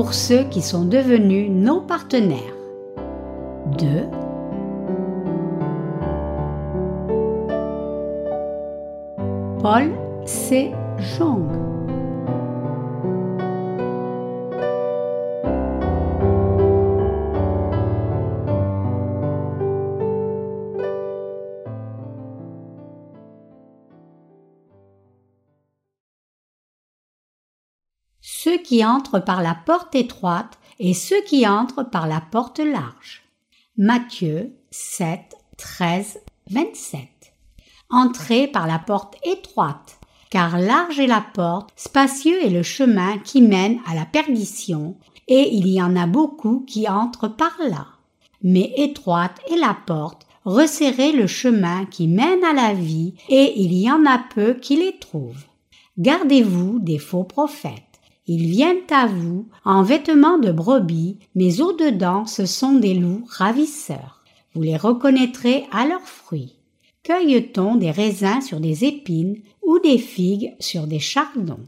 Pour ceux qui sont devenus nos partenaires. 2. Paul C. Jong. Qui entrent par la porte étroite et ceux qui entrent par la porte large. Matthieu 7, 13, 27. Entrez par la porte étroite, car large est la porte, spacieux est le chemin qui mène à la perdition, et il y en a beaucoup qui entrent par là. Mais étroite est la porte, resserrez le chemin qui mène à la vie, et il y en a peu qui les trouvent. Gardez-vous des faux prophètes. Ils viennent à vous en vêtements de brebis, mais au-dedans ce sont des loups ravisseurs. Vous les reconnaîtrez à leurs fruits. Cueille-t-on des raisins sur des épines ou des figues sur des chardons?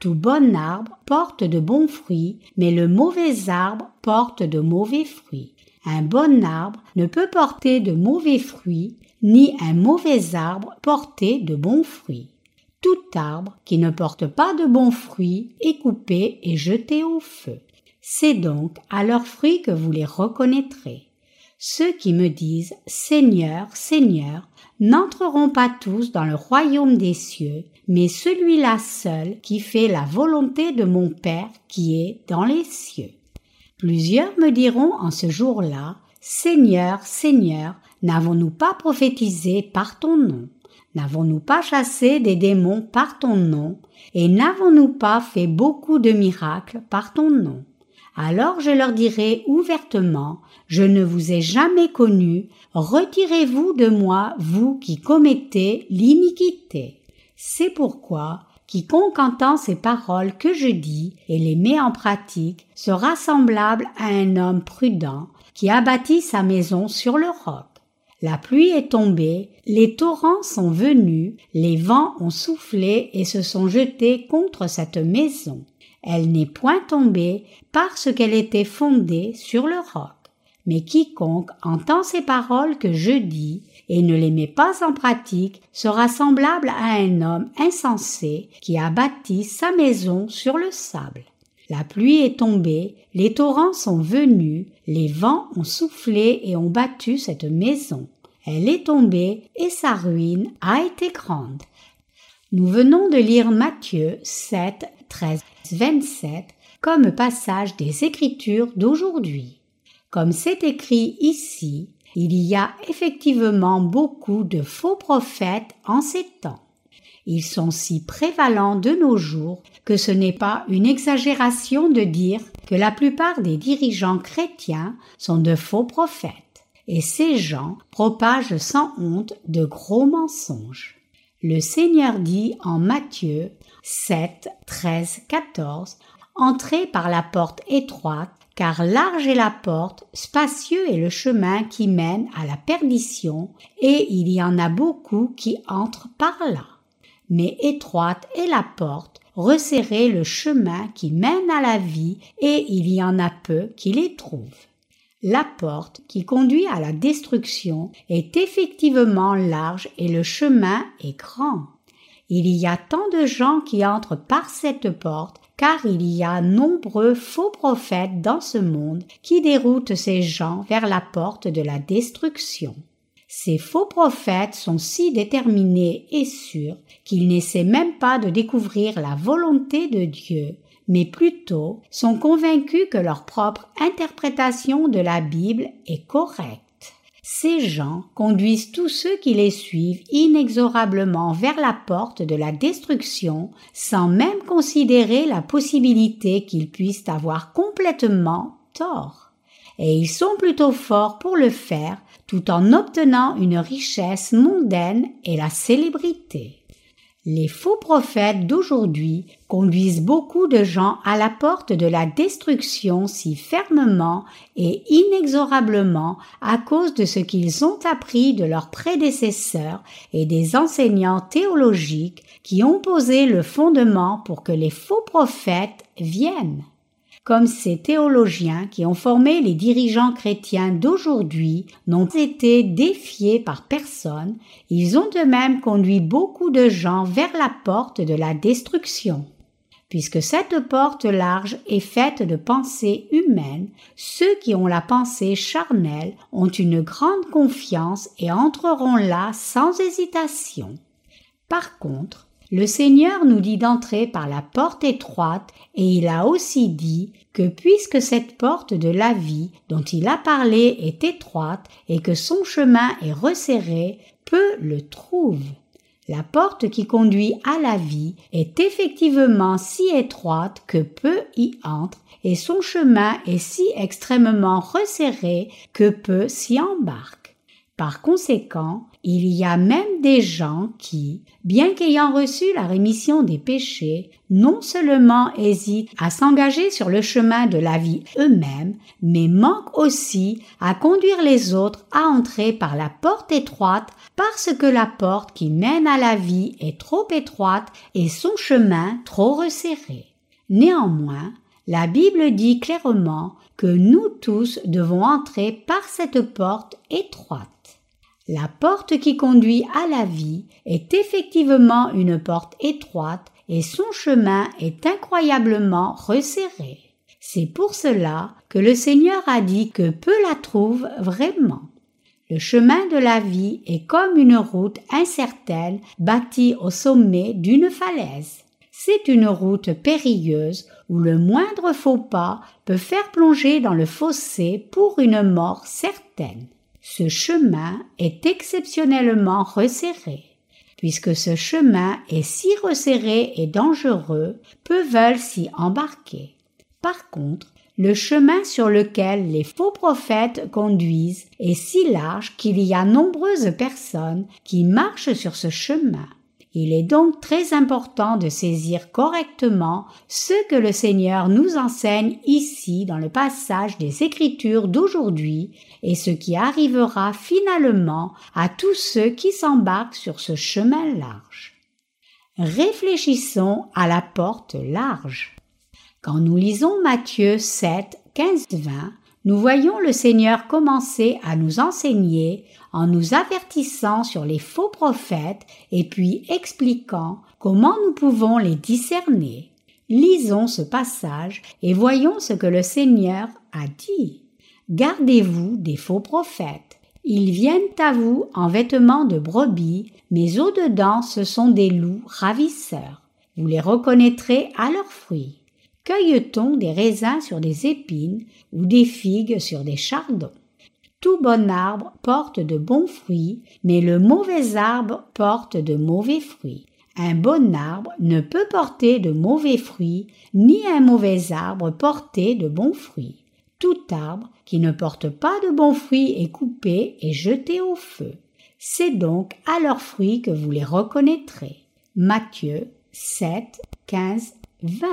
Tout bon arbre porte de bons fruits, mais le mauvais arbre porte de mauvais fruits. Un bon arbre ne peut porter de mauvais fruits, ni un mauvais arbre porter de bons fruits. Tout arbre qui ne porte pas de bons fruits est coupé et jeté au feu. C'est donc à leurs fruits que vous les reconnaîtrez. Ceux qui me disent Seigneur, Seigneur, n'entreront pas tous dans le royaume des cieux, mais celui-là seul qui fait la volonté de mon Père qui est dans les cieux. Plusieurs me diront en ce jour-là, Seigneur, Seigneur, n'avons-nous pas prophétisé par ton nom? N'avons-nous pas chassé des démons par ton nom, et n'avons-nous pas fait beaucoup de miracles par ton nom? Alors je leur dirai ouvertement, je ne vous ai jamais connu, retirez-vous de moi, vous qui commettez l'iniquité. C'est pourquoi quiconque entend ces paroles que je dis et les met en pratique sera semblable à un homme prudent qui a bâti sa maison sur le roc. La pluie est tombée, les torrents sont venus, les vents ont soufflé et se sont jetés contre cette maison. Elle n'est point tombée parce qu'elle était fondée sur le roc. Mais quiconque entend ces paroles que je dis et ne les met pas en pratique sera semblable à un homme insensé qui a bâti sa maison sur le sable. La pluie est tombée, les torrents sont venus, les vents ont soufflé et ont battu cette maison. Elle est tombée et sa ruine a été grande. Nous venons de lire Matthieu 7, 13, 27 comme passage des Écritures d'aujourd'hui. Comme c'est écrit ici, il y a effectivement beaucoup de faux prophètes en ces temps. Ils sont si prévalents de nos jours que ce n'est pas une exagération de dire que la plupart des dirigeants chrétiens sont de faux prophètes. Et ces gens propagent sans honte de gros mensonges. Le Seigneur dit en Matthieu 7, 13, 14 Entrez par la porte étroite, car large est la porte, spacieux est le chemin qui mène à la perdition, et il y en a beaucoup qui entrent par là mais étroite est la porte, resserré le chemin qui mène à la vie, et il y en a peu qui les trouvent. La porte qui conduit à la destruction est effectivement large et le chemin est grand. Il y a tant de gens qui entrent par cette porte car il y a nombreux faux prophètes dans ce monde qui déroutent ces gens vers la porte de la destruction. Ces faux prophètes sont si déterminés et sûrs qu'ils n'essaient même pas de découvrir la volonté de Dieu, mais plutôt sont convaincus que leur propre interprétation de la Bible est correcte. Ces gens conduisent tous ceux qui les suivent inexorablement vers la porte de la destruction sans même considérer la possibilité qu'ils puissent avoir complètement tort. Et ils sont plutôt forts pour le faire tout en obtenant une richesse mondaine et la célébrité. Les faux prophètes d'aujourd'hui conduisent beaucoup de gens à la porte de la destruction si fermement et inexorablement à cause de ce qu'ils ont appris de leurs prédécesseurs et des enseignants théologiques qui ont posé le fondement pour que les faux prophètes viennent. Comme ces théologiens qui ont formé les dirigeants chrétiens d'aujourd'hui n'ont été défiés par personne, ils ont de même conduit beaucoup de gens vers la porte de la destruction. Puisque cette porte large est faite de pensées humaines, ceux qui ont la pensée charnelle ont une grande confiance et entreront là sans hésitation. Par contre, le Seigneur nous dit d'entrer par la porte étroite et il a aussi dit que puisque cette porte de la vie dont il a parlé est étroite et que son chemin est resserré, peu le trouvent. La porte qui conduit à la vie est effectivement si étroite que peu y entrent et son chemin est si extrêmement resserré que peu s'y embarquent. Par conséquent, il y a même des gens qui, bien qu'ayant reçu la rémission des péchés, non seulement hésitent à s'engager sur le chemin de la vie eux-mêmes, mais manquent aussi à conduire les autres à entrer par la porte étroite parce que la porte qui mène à la vie est trop étroite et son chemin trop resserré. Néanmoins, la Bible dit clairement que nous tous devons entrer par cette porte étroite. La porte qui conduit à la vie est effectivement une porte étroite et son chemin est incroyablement resserré. C'est pour cela que le Seigneur a dit que peu la trouvent vraiment. Le chemin de la vie est comme une route incertaine bâtie au sommet d'une falaise. C'est une route périlleuse où le moindre faux pas peut faire plonger dans le fossé pour une mort certaine. Ce chemin est exceptionnellement resserré. Puisque ce chemin est si resserré et dangereux, peu veulent s'y embarquer. Par contre, le chemin sur lequel les faux prophètes conduisent est si large qu'il y a nombreuses personnes qui marchent sur ce chemin. Il est donc très important de saisir correctement ce que le Seigneur nous enseigne ici dans le passage des Écritures d'aujourd'hui et ce qui arrivera finalement à tous ceux qui s'embarquent sur ce chemin large. Réfléchissons à la porte large. Quand nous lisons Matthieu 7, 15, 20, nous voyons le Seigneur commencer à nous enseigner en nous avertissant sur les faux prophètes et puis expliquant comment nous pouvons les discerner. Lisons ce passage et voyons ce que le Seigneur a dit. Gardez-vous des faux prophètes. Ils viennent à vous en vêtements de brebis, mais au-dedans ce sont des loups ravisseurs. Vous les reconnaîtrez à leurs fruits. Cueille-t-on des raisins sur des épines ou des figues sur des chardons? Tout bon arbre porte de bons fruits, mais le mauvais arbre porte de mauvais fruits. Un bon arbre ne peut porter de mauvais fruits, ni un mauvais arbre porter de bons fruits. Tout arbre qui ne porte pas de bons fruits est coupé et jeté au feu. C'est donc à leurs fruits que vous les reconnaîtrez. Matthieu 7, 15, 20.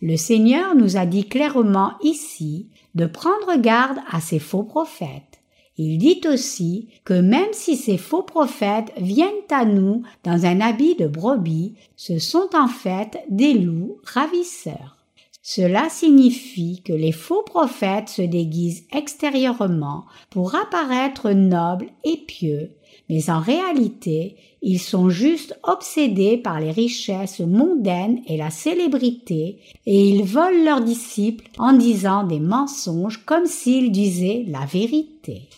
Le Seigneur nous a dit clairement ici de prendre garde à ces faux prophètes. Il dit aussi que même si ces faux prophètes viennent à nous dans un habit de brebis, ce sont en fait des loups ravisseurs. Cela signifie que les faux prophètes se déguisent extérieurement pour apparaître nobles et pieux, mais en réalité, ils sont juste obsédés par les richesses mondaines et la célébrité, et ils volent leurs disciples en disant des mensonges comme s'ils disaient la vérité.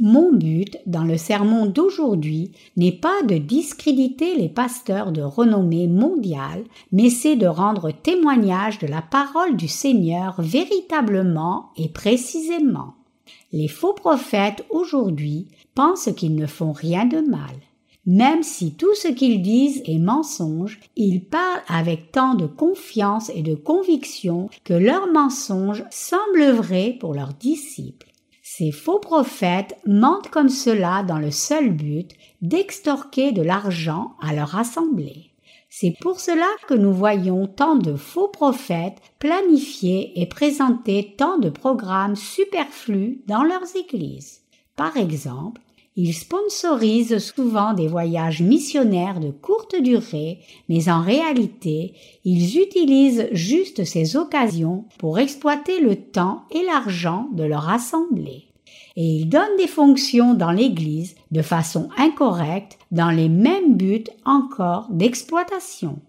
Mon but dans le sermon d'aujourd'hui n'est pas de discréditer les pasteurs de renommée mondiale, mais c'est de rendre témoignage de la parole du Seigneur véritablement et précisément. Les faux prophètes aujourd'hui pensent qu'ils ne font rien de mal. Même si tout ce qu'ils disent est mensonge, ils parlent avec tant de confiance et de conviction que leurs mensonges semblent vrais pour leurs disciples. Ces faux prophètes mentent comme cela dans le seul but d'extorquer de l'argent à leur assemblée. C'est pour cela que nous voyons tant de faux prophètes planifier et présenter tant de programmes superflus dans leurs églises. Par exemple, Ils sponsorisent souvent des voyages missionnaires de courte durée, mais en réalité, ils utilisent juste ces occasions pour exploiter le temps et l'argent de leur assemblée. Et ils donnent des fonctions dans l'Église de façon incorrecte dans les mêmes buts encore d'exploitation.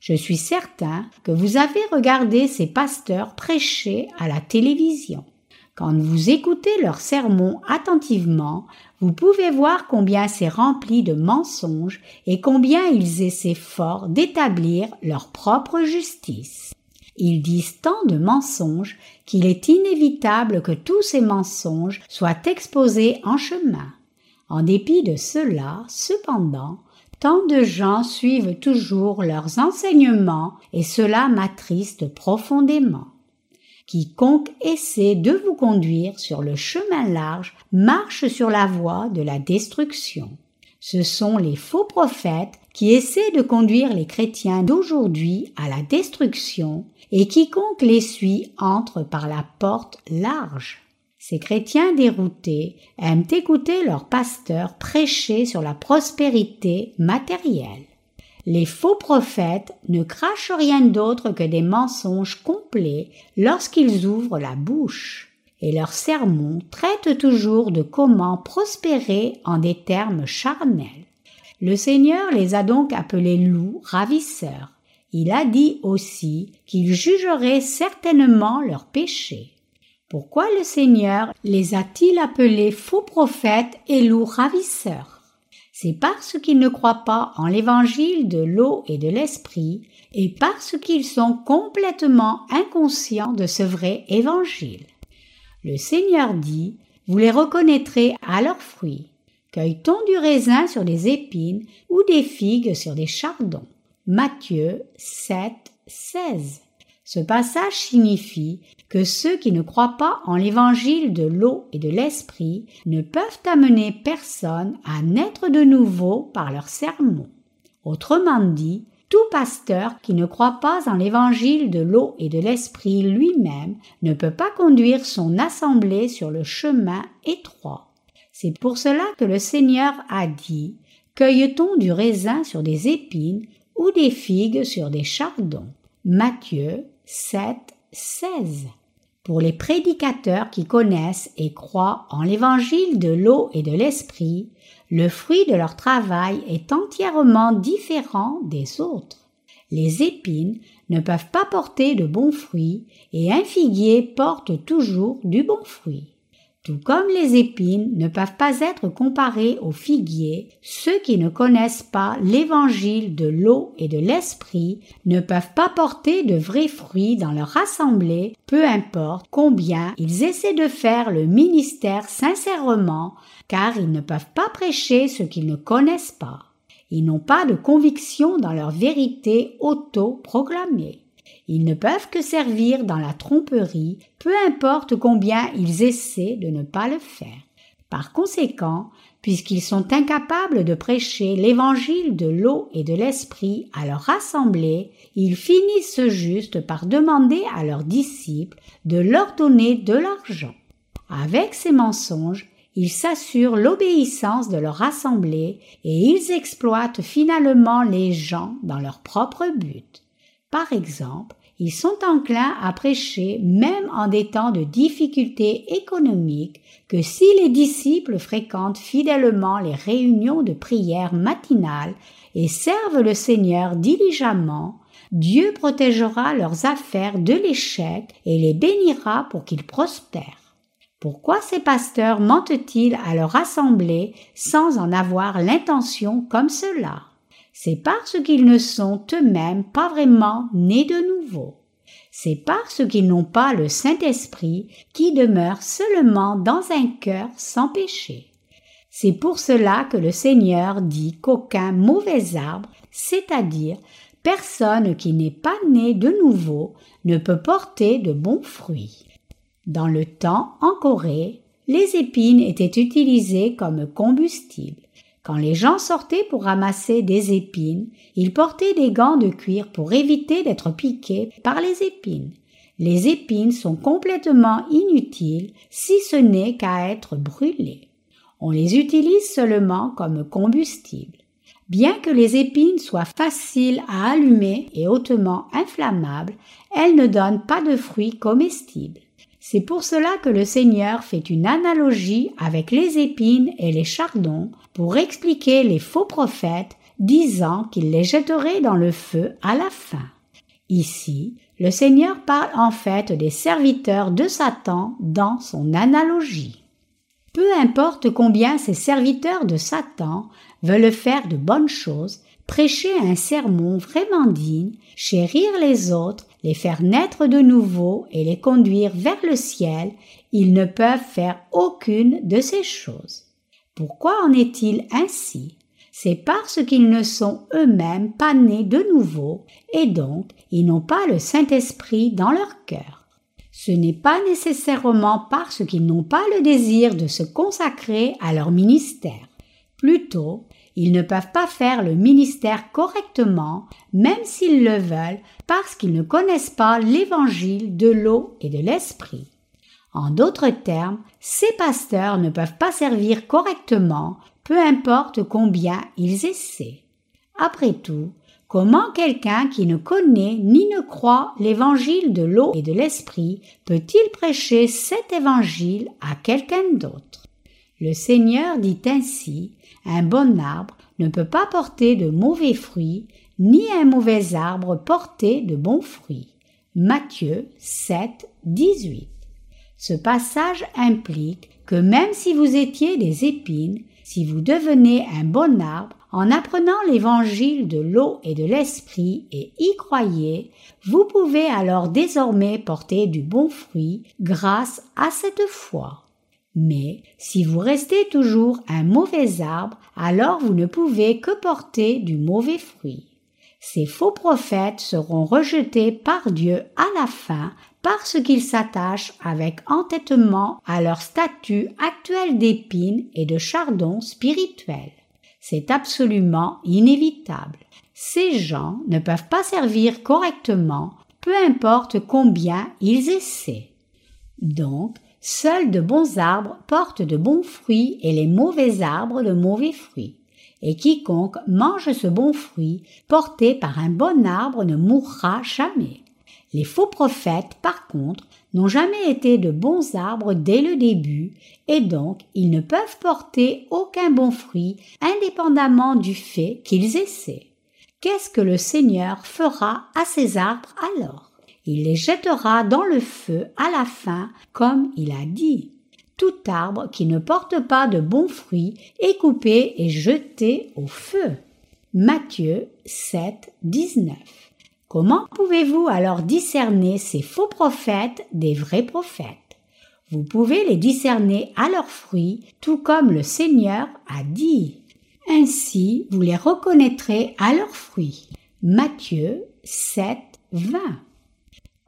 Je suis certain que vous avez regardé ces pasteurs prêcher à la télévision. Quand vous écoutez leurs sermons attentivement, vous pouvez voir combien c'est rempli de mensonges et combien ils essaient fort d'établir leur propre justice. Ils disent tant de mensonges qu'il est inévitable que tous ces mensonges soient exposés en chemin. En dépit de cela, cependant, tant de gens suivent toujours leurs enseignements et cela m'attriste profondément. Quiconque essaie de vous conduire sur le chemin large marche sur la voie de la destruction. Ce sont les faux prophètes qui essaient de conduire les chrétiens d'aujourd'hui à la destruction et quiconque les suit entre par la porte large. Ces chrétiens déroutés aiment écouter leurs pasteurs prêcher sur la prospérité matérielle. Les faux prophètes ne crachent rien d'autre que des mensonges complets lorsqu'ils ouvrent la bouche, et leurs sermons traitent toujours de comment prospérer en des termes charnels. Le Seigneur les a donc appelés loups ravisseurs. Il a dit aussi qu'il jugerait certainement leurs péchés. Pourquoi le Seigneur les a-t-il appelés faux prophètes et loups ravisseurs? C'est parce qu'ils ne croient pas en l'évangile de l'eau et de l'esprit, et parce qu'ils sont complètement inconscients de ce vrai évangile. Le Seigneur dit, vous les reconnaîtrez à leurs fruits. Cueille-t-on du raisin sur des épines ou des figues sur des chardons? Matthieu 7, 16. Ce passage signifie que ceux qui ne croient pas en l'évangile de l'eau et de l'esprit ne peuvent amener personne à naître de nouveau par leur sermon. Autrement dit, tout pasteur qui ne croit pas en l'évangile de l'eau et de l'esprit lui-même ne peut pas conduire son assemblée sur le chemin étroit. C'est pour cela que le Seigneur a dit Cueille-t-on du raisin sur des épines ou des figues sur des chardons? Matthieu 7, 16. Pour les prédicateurs qui connaissent et croient en l'évangile de l'eau et de l'esprit, le fruit de leur travail est entièrement différent des autres. Les épines ne peuvent pas porter de bons fruits et un figuier porte toujours du bon fruit. Tout comme les épines ne peuvent pas être comparées aux figuiers, ceux qui ne connaissent pas l'évangile de l'eau et de l'esprit ne peuvent pas porter de vrais fruits dans leur assemblée, peu importe combien ils essaient de faire le ministère sincèrement, car ils ne peuvent pas prêcher ce qu'ils ne connaissent pas. Ils n'ont pas de conviction dans leur vérité auto-proclamée. Ils ne peuvent que servir dans la tromperie, peu importe combien ils essaient de ne pas le faire. Par conséquent, puisqu'ils sont incapables de prêcher l'évangile de l'eau et de l'esprit à leur assemblée, ils finissent juste par demander à leurs disciples de leur donner de l'argent. Avec ces mensonges, ils s'assurent l'obéissance de leur assemblée et ils exploitent finalement les gens dans leur propre but. Par exemple, ils sont enclins à prêcher même en des temps de difficultés économiques que si les disciples fréquentent fidèlement les réunions de prière matinales et servent le Seigneur diligemment, Dieu protégera leurs affaires de l'échec et les bénira pour qu'ils prospèrent. Pourquoi ces pasteurs mentent-ils à leur assemblée sans en avoir l'intention comme cela? C'est parce qu'ils ne sont eux-mêmes pas vraiment nés de nouveau. C'est parce qu'ils n'ont pas le Saint-Esprit qui demeure seulement dans un cœur sans péché. C'est pour cela que le Seigneur dit qu'aucun mauvais arbre, c'est-à-dire personne qui n'est pas né de nouveau, ne peut porter de bons fruits. Dans le temps en Corée, les épines étaient utilisées comme combustible. Quand les gens sortaient pour ramasser des épines, ils portaient des gants de cuir pour éviter d'être piqués par les épines. Les épines sont complètement inutiles si ce n'est qu'à être brûlées. On les utilise seulement comme combustible. Bien que les épines soient faciles à allumer et hautement inflammables, elles ne donnent pas de fruits comestibles. C'est pour cela que le Seigneur fait une analogie avec les épines et les chardons pour expliquer les faux prophètes disant qu'il les jetterait dans le feu à la fin. Ici, le Seigneur parle en fait des serviteurs de Satan dans son analogie. Peu importe combien ces serviteurs de Satan veulent faire de bonnes choses, prêcher un sermon vraiment digne, chérir les autres, les faire naître de nouveau et les conduire vers le ciel, ils ne peuvent faire aucune de ces choses. Pourquoi en est-il ainsi? C'est parce qu'ils ne sont eux-mêmes pas nés de nouveau et donc ils n'ont pas le Saint-Esprit dans leur cœur. Ce n'est pas nécessairement parce qu'ils n'ont pas le désir de se consacrer à leur ministère. Plutôt, ils ne peuvent pas faire le ministère correctement, même s'ils le veulent, parce qu'ils ne connaissent pas l'évangile de l'eau et de l'esprit. En d'autres termes, ces pasteurs ne peuvent pas servir correctement, peu importe combien ils essaient. Après tout, Comment quelqu'un qui ne connaît ni ne croit l'évangile de l'eau et de l'esprit peut-il prêcher cet évangile à quelqu'un d'autre? Le Seigneur dit ainsi Un bon arbre ne peut pas porter de mauvais fruits, ni un mauvais arbre porter de bons fruits. Matthieu 7, 18. Ce passage implique que même si vous étiez des épines, si vous devenez un bon arbre, en apprenant l'évangile de l'eau et de l'esprit et y croyez, vous pouvez alors désormais porter du bon fruit grâce à cette foi. Mais si vous restez toujours un mauvais arbre, alors vous ne pouvez que porter du mauvais fruit. Ces faux prophètes seront rejetés par Dieu à la fin parce qu'ils s'attachent avec entêtement à leur statut actuel d'épine et de chardon spirituel. C'est absolument inévitable. Ces gens ne peuvent pas servir correctement, peu importe combien ils essaient. Donc, seuls de bons arbres portent de bons fruits et les mauvais arbres de mauvais fruits. Et quiconque mange ce bon fruit porté par un bon arbre ne mourra jamais. Les faux prophètes, par contre, n'ont jamais été de bons arbres dès le début, et donc ils ne peuvent porter aucun bon fruit indépendamment du fait qu'ils essaient. Qu'est-ce que le Seigneur fera à ces arbres alors? Il les jettera dans le feu à la fin, comme il a dit. Tout arbre qui ne porte pas de bons fruits est coupé et jeté au feu. Matthieu 7, 19. Comment pouvez-vous alors discerner ces faux prophètes des vrais prophètes? Vous pouvez les discerner à leurs fruits, tout comme le Seigneur a dit. Ainsi, vous les reconnaîtrez à leurs fruits. Matthieu 7, 20.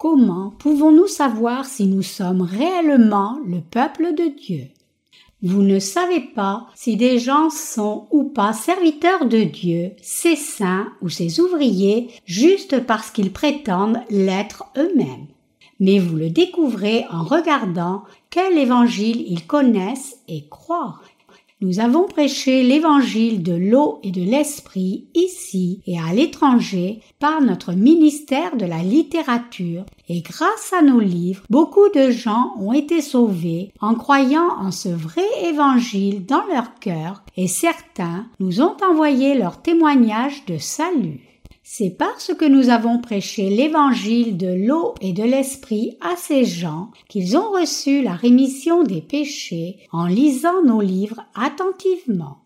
Comment pouvons-nous savoir si nous sommes réellement le peuple de Dieu? Vous ne savez pas si des gens sont ou pas serviteurs de Dieu, ses saints ou ses ouvriers, juste parce qu'ils prétendent l'être eux-mêmes. Mais vous le découvrez en regardant quel évangile ils connaissent et croient. Nous avons prêché l'évangile de l'eau et de l'esprit ici et à l'étranger par notre ministère de la littérature et grâce à nos livres, beaucoup de gens ont été sauvés en croyant en ce vrai évangile dans leur cœur et certains nous ont envoyé leur témoignage de salut. C'est parce que nous avons prêché l'évangile de l'eau et de l'esprit à ces gens qu'ils ont reçu la rémission des péchés en lisant nos livres attentivement.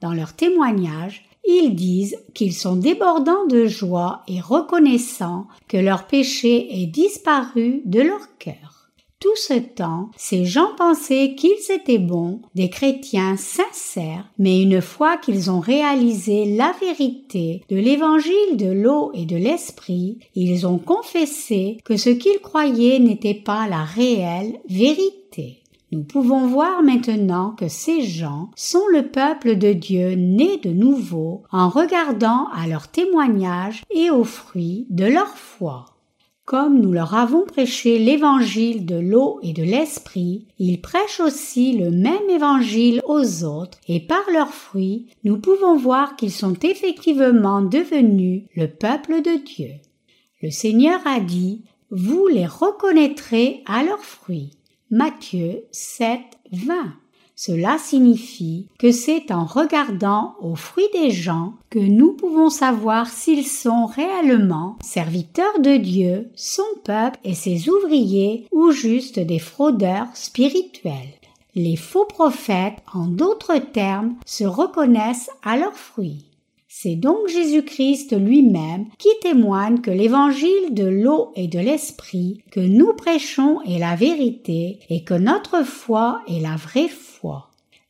Dans leur témoignage, ils disent qu'ils sont débordants de joie et reconnaissants que leur péché est disparu de leur cœur. Tout ce temps, ces gens pensaient qu'ils étaient bons, des chrétiens sincères, mais une fois qu'ils ont réalisé la vérité de l'évangile de l'eau et de l'esprit, ils ont confessé que ce qu'ils croyaient n'était pas la réelle vérité. Nous pouvons voir maintenant que ces gens sont le peuple de Dieu né de nouveau en regardant à leur témoignage et aux fruits de leur foi. Comme nous leur avons prêché l'évangile de l'eau et de l'esprit, ils prêchent aussi le même évangile aux autres et par leurs fruits, nous pouvons voir qu'ils sont effectivement devenus le peuple de Dieu. Le Seigneur a dit, vous les reconnaîtrez à leurs fruits. Matthieu 7, 20. Cela signifie que c'est en regardant aux fruits des gens que nous pouvons savoir s'ils sont réellement serviteurs de Dieu, son peuple et ses ouvriers ou juste des fraudeurs spirituels. Les faux prophètes, en d'autres termes, se reconnaissent à leurs fruits. C'est donc Jésus-Christ lui-même qui témoigne que l'évangile de l'eau et de l'esprit que nous prêchons est la vérité et que notre foi est la vraie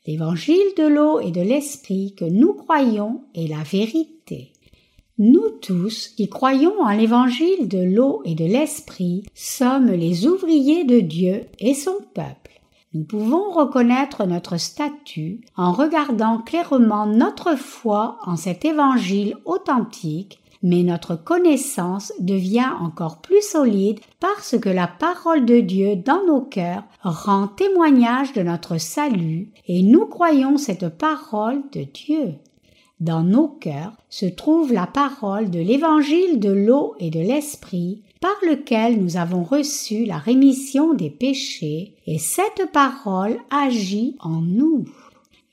L'évangile de l'eau et de l'esprit que nous croyons est la vérité. Nous tous qui croyons en l'évangile de l'eau et de l'esprit sommes les ouvriers de Dieu et son peuple. Nous pouvons reconnaître notre statut en regardant clairement notre foi en cet évangile authentique, mais notre connaissance devient encore plus solide parce que la parole de Dieu dans nos cœurs rend témoignage de notre salut et nous croyons cette parole de Dieu. Dans nos cœurs se trouve la parole de l'évangile de l'eau et de l'esprit par lequel nous avons reçu la rémission des péchés, et cette parole agit en nous.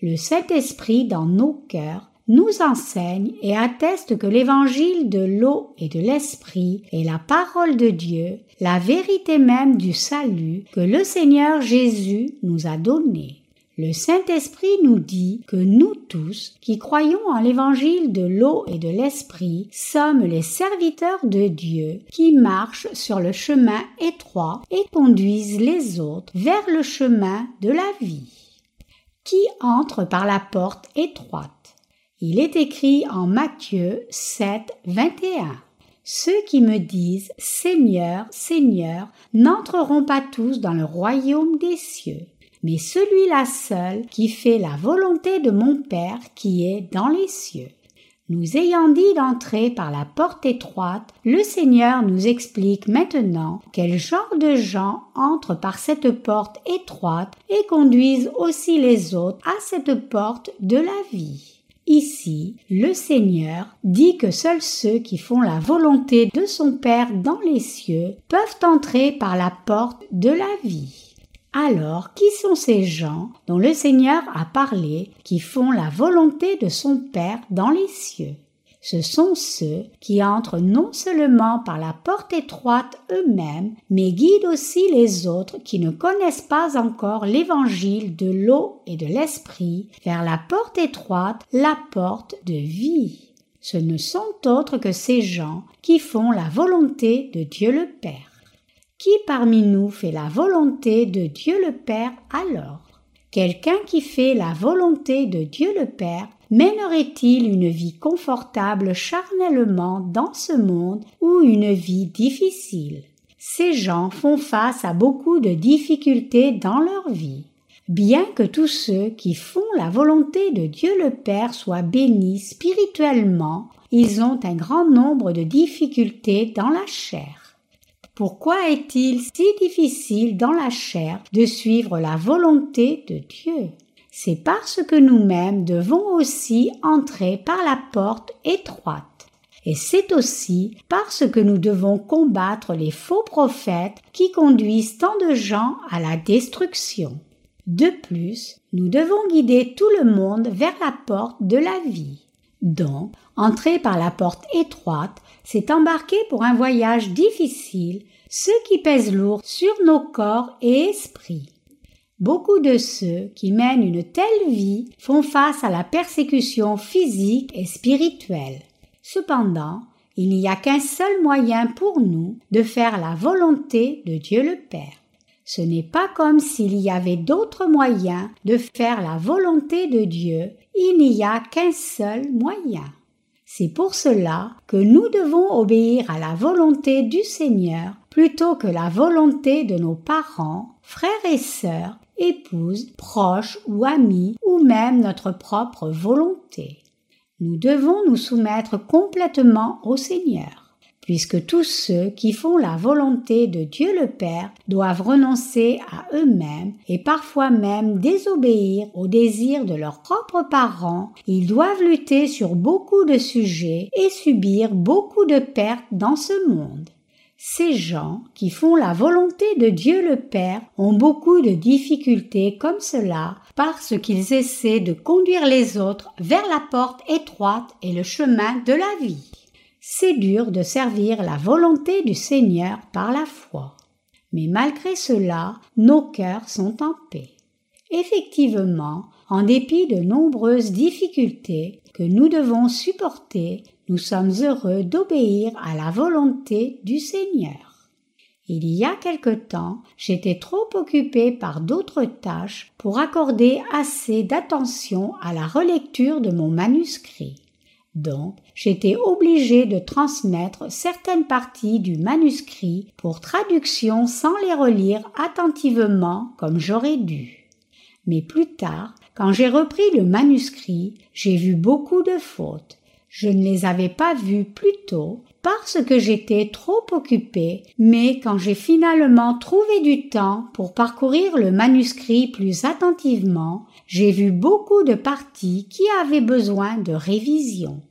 Le Saint-Esprit dans nos cœurs nous enseigne et atteste que l'évangile de l'eau et de l'esprit est la parole de Dieu, la vérité même du salut que le Seigneur Jésus nous a donné. Le Saint-Esprit nous dit que nous tous, qui croyons en l'évangile de l'eau et de l'esprit, sommes les serviteurs de Dieu qui marchent sur le chemin étroit et conduisent les autres vers le chemin de la vie. Qui entre par la porte étroite Il est écrit en Matthieu 7, 21. Ceux qui me disent Seigneur, Seigneur, n'entreront pas tous dans le royaume des cieux mais celui-là seul qui fait la volonté de mon Père qui est dans les cieux. Nous ayant dit d'entrer par la porte étroite, le Seigneur nous explique maintenant quel genre de gens entrent par cette porte étroite et conduisent aussi les autres à cette porte de la vie. Ici, le Seigneur dit que seuls ceux qui font la volonté de son Père dans les cieux peuvent entrer par la porte de la vie. Alors, qui sont ces gens dont le Seigneur a parlé, qui font la volonté de son Père dans les cieux? Ce sont ceux qui entrent non seulement par la porte étroite eux-mêmes, mais guident aussi les autres qui ne connaissent pas encore l'évangile de l'eau et de l'esprit vers la porte étroite, la porte de vie. Ce ne sont autres que ces gens qui font la volonté de Dieu le Père. Qui parmi nous fait la volonté de Dieu le Père alors? Quelqu'un qui fait la volonté de Dieu le Père mènerait-il une vie confortable charnellement dans ce monde ou une vie difficile? Ces gens font face à beaucoup de difficultés dans leur vie. Bien que tous ceux qui font la volonté de Dieu le Père soient bénis spirituellement, ils ont un grand nombre de difficultés dans la chair. Pourquoi est-il si difficile dans la chair de suivre la volonté de Dieu? C'est parce que nous-mêmes devons aussi entrer par la porte étroite. Et c'est aussi parce que nous devons combattre les faux prophètes qui conduisent tant de gens à la destruction. De plus, nous devons guider tout le monde vers la porte de la vie. Donc, entrer par la porte étroite c'est embarquer pour un voyage difficile, ce qui pèse lourd sur nos corps et esprits. Beaucoup de ceux qui mènent une telle vie font face à la persécution physique et spirituelle. Cependant, il n'y a qu'un seul moyen pour nous de faire la volonté de Dieu le Père. Ce n'est pas comme s'il y avait d'autres moyens de faire la volonté de Dieu, il n'y a qu'un seul moyen. C'est pour cela que nous devons obéir à la volonté du Seigneur plutôt que la volonté de nos parents, frères et sœurs, épouses, proches ou amis, ou même notre propre volonté. Nous devons nous soumettre complètement au Seigneur. Puisque tous ceux qui font la volonté de Dieu le Père doivent renoncer à eux-mêmes et parfois même désobéir aux désirs de leurs propres parents, ils doivent lutter sur beaucoup de sujets et subir beaucoup de pertes dans ce monde. Ces gens qui font la volonté de Dieu le Père ont beaucoup de difficultés comme cela parce qu'ils essaient de conduire les autres vers la porte étroite et le chemin de la vie c'est dur de servir la volonté du Seigneur par la foi. Mais malgré cela, nos cœurs sont en paix. Effectivement, en dépit de nombreuses difficultés que nous devons supporter, nous sommes heureux d'obéir à la volonté du Seigneur. Il y a quelque temps, j'étais trop occupé par d'autres tâches pour accorder assez d'attention à la relecture de mon manuscrit. Donc, j'étais obligé de transmettre certaines parties du manuscrit pour traduction sans les relire attentivement comme j'aurais dû. Mais plus tard, quand j'ai repris le manuscrit, j'ai vu beaucoup de fautes. Je ne les avais pas vues plus tôt parce que j'étais trop occupé, mais quand j'ai finalement trouvé du temps pour parcourir le manuscrit plus attentivement, j'ai vu beaucoup de parties qui avaient besoin de révision.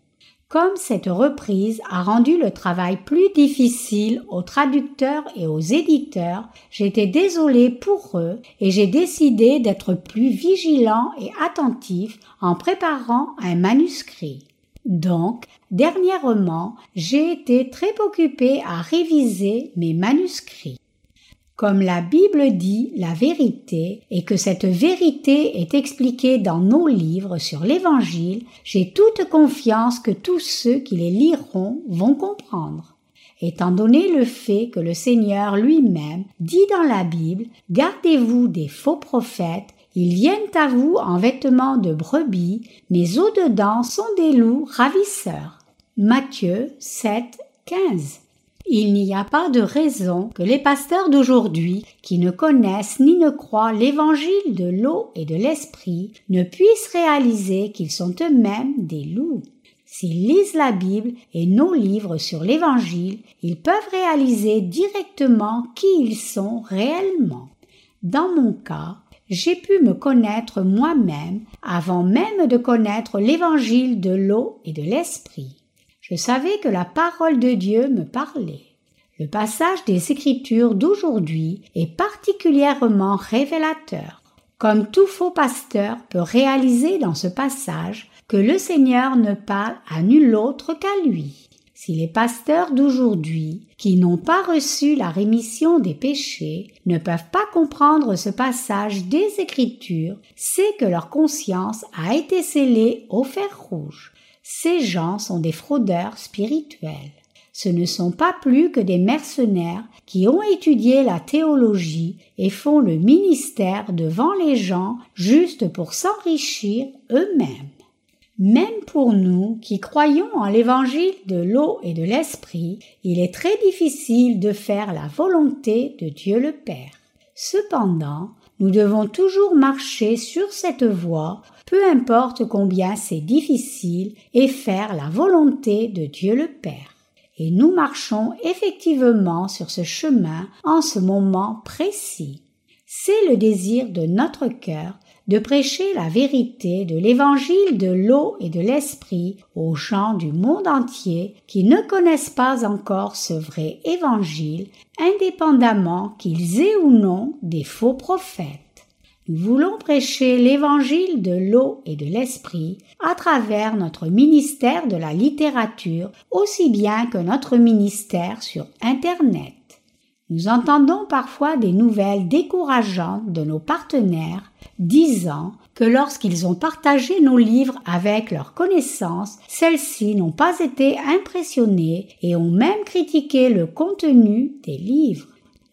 Comme cette reprise a rendu le travail plus difficile aux traducteurs et aux éditeurs, j'étais désolé pour eux et j'ai décidé d'être plus vigilant et attentif en préparant un manuscrit. Donc, dernièrement, j'ai été très occupé à réviser mes manuscrits. Comme la Bible dit la vérité et que cette vérité est expliquée dans nos livres sur l'Évangile, j'ai toute confiance que tous ceux qui les liront vont comprendre. Étant donné le fait que le Seigneur lui-même dit dans la Bible Gardez-vous des faux prophètes, ils viennent à vous en vêtements de brebis, mais au-dedans sont des loups ravisseurs. Matthieu 7, 15. Il n'y a pas de raison que les pasteurs d'aujourd'hui, qui ne connaissent ni ne croient l'évangile de l'eau et de l'esprit, ne puissent réaliser qu'ils sont eux-mêmes des loups. S'ils lisent la Bible et nos livres sur l'évangile, ils peuvent réaliser directement qui ils sont réellement. Dans mon cas, j'ai pu me connaître moi-même avant même de connaître l'évangile de l'eau et de l'esprit je savais que la parole de Dieu me parlait. Le passage des Écritures d'aujourd'hui est particulièrement révélateur. Comme tout faux pasteur peut réaliser dans ce passage que le Seigneur ne parle à nul autre qu'à lui. Si les pasteurs d'aujourd'hui, qui n'ont pas reçu la rémission des péchés, ne peuvent pas comprendre ce passage des Écritures, c'est que leur conscience a été scellée au fer rouge. Ces gens sont des fraudeurs spirituels. Ce ne sont pas plus que des mercenaires qui ont étudié la théologie et font le ministère devant les gens juste pour s'enrichir eux-mêmes. Même pour nous qui croyons en l'évangile de l'eau et de l'esprit, il est très difficile de faire la volonté de Dieu le Père. Cependant, nous devons toujours marcher sur cette voie, peu importe combien c'est difficile, et faire la volonté de Dieu le Père. Et nous marchons effectivement sur ce chemin en ce moment précis. C'est le désir de notre cœur de prêcher la vérité de l'évangile de l'eau et de l'esprit aux gens du monde entier qui ne connaissent pas encore ce vrai évangile, indépendamment qu'ils aient ou non des faux prophètes. Nous voulons prêcher l'évangile de l'eau et de l'esprit à travers notre ministère de la littérature aussi bien que notre ministère sur Internet. Nous entendons parfois des nouvelles décourageantes de nos partenaires disant que lorsqu'ils ont partagé nos livres avec leurs connaissances, celles-ci n'ont pas été impressionnées et ont même critiqué le contenu des livres.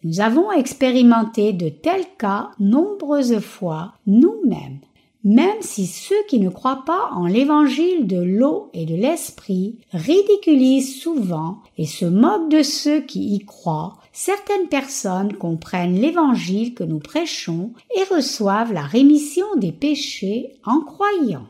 Nous avons expérimenté de tels cas nombreuses fois nous-mêmes. Même si ceux qui ne croient pas en l'évangile de l'eau et de l'esprit ridiculisent souvent et se moquent de ceux qui y croient, certaines personnes comprennent l'évangile que nous prêchons et reçoivent la rémission des péchés en croyant.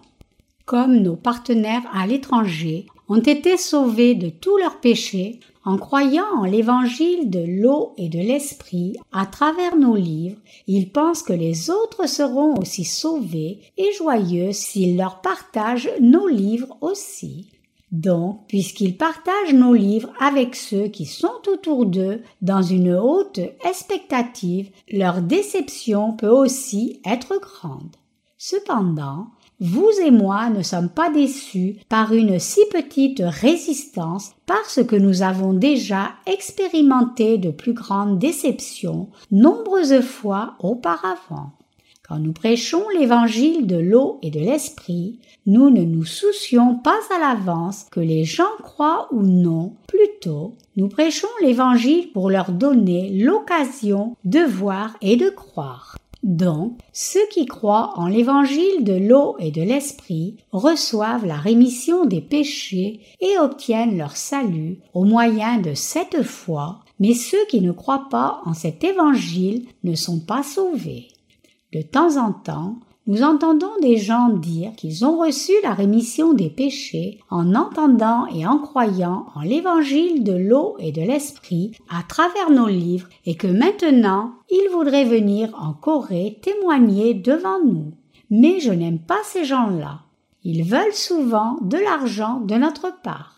Comme nos partenaires à l'étranger ont été sauvés de tous leurs péchés En croyant en l'évangile de l'eau et de l'esprit à travers nos livres, ils pensent que les autres seront aussi sauvés et joyeux s'ils leur partagent nos livres aussi. Donc, puisqu'ils partagent nos livres avec ceux qui sont autour d'eux dans une haute expectative, leur déception peut aussi être grande. Cependant, vous et moi ne sommes pas déçus par une si petite résistance parce que nous avons déjà expérimenté de plus grandes déceptions nombreuses fois auparavant. Quand nous prêchons l'évangile de l'eau et de l'esprit, nous ne nous soucions pas à l'avance que les gens croient ou non, plutôt nous prêchons l'évangile pour leur donner l'occasion de voir et de croire. Donc, ceux qui croient en l'évangile de l'eau et de l'esprit reçoivent la rémission des péchés et obtiennent leur salut au moyen de cette foi, mais ceux qui ne croient pas en cet évangile ne sont pas sauvés. De temps en temps, nous entendons des gens dire qu'ils ont reçu la rémission des péchés en entendant et en croyant en l'évangile de l'eau et de l'esprit à travers nos livres et que maintenant ils voudraient venir en Corée témoigner devant nous. Mais je n'aime pas ces gens-là. Ils veulent souvent de l'argent de notre part.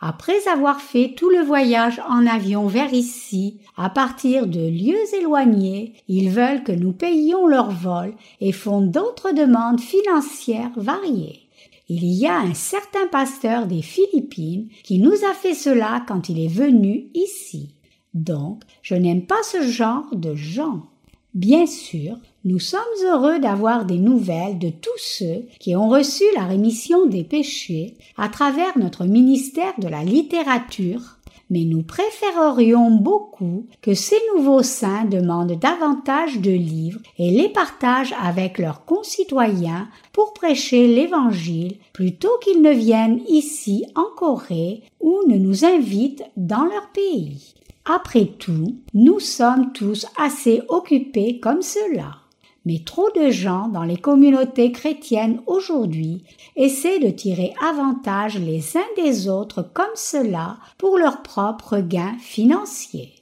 Après avoir fait tout le voyage en avion vers ici, à partir de lieux éloignés, ils veulent que nous payions leur vol et font d'autres demandes financières variées. Il y a un certain pasteur des Philippines qui nous a fait cela quand il est venu ici. Donc, je n'aime pas ce genre de gens. Bien sûr, nous sommes heureux d'avoir des nouvelles de tous ceux qui ont reçu la rémission des péchés à travers notre ministère de la littérature, mais nous préférerions beaucoup que ces nouveaux saints demandent davantage de livres et les partagent avec leurs concitoyens pour prêcher l'Évangile plutôt qu'ils ne viennent ici en Corée ou ne nous invitent dans leur pays. Après tout, nous sommes tous assez occupés comme cela. Mais trop de gens dans les communautés chrétiennes aujourd'hui essaient de tirer avantage les uns des autres comme cela pour leur propre gain financier.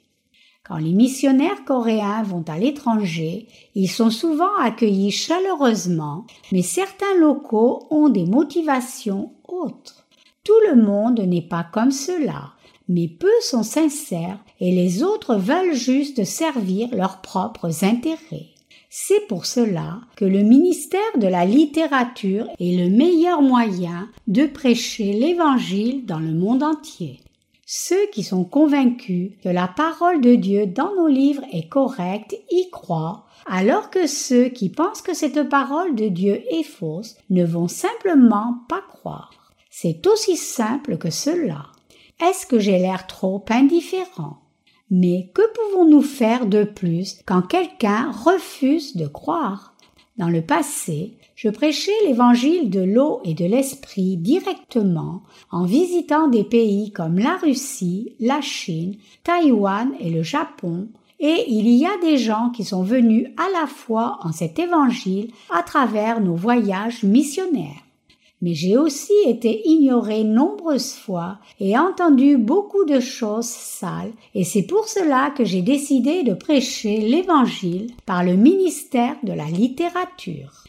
Quand les missionnaires coréens vont à l'étranger, ils sont souvent accueillis chaleureusement, mais certains locaux ont des motivations autres. Tout le monde n'est pas comme cela mais peu sont sincères et les autres veulent juste servir leurs propres intérêts. C'est pour cela que le ministère de la littérature est le meilleur moyen de prêcher l'Évangile dans le monde entier. Ceux qui sont convaincus que la parole de Dieu dans nos livres est correcte y croient, alors que ceux qui pensent que cette parole de Dieu est fausse ne vont simplement pas croire. C'est aussi simple que cela. Est-ce que j'ai l'air trop indifférent? Mais que pouvons-nous faire de plus quand quelqu'un refuse de croire? Dans le passé, je prêchais l'évangile de l'eau et de l'esprit directement en visitant des pays comme la Russie, la Chine, Taïwan et le Japon, et il y a des gens qui sont venus à la fois en cet évangile à travers nos voyages missionnaires mais j'ai aussi été ignoré nombreuses fois et entendu beaucoup de choses sales, et c'est pour cela que j'ai décidé de prêcher l'Évangile par le ministère de la littérature.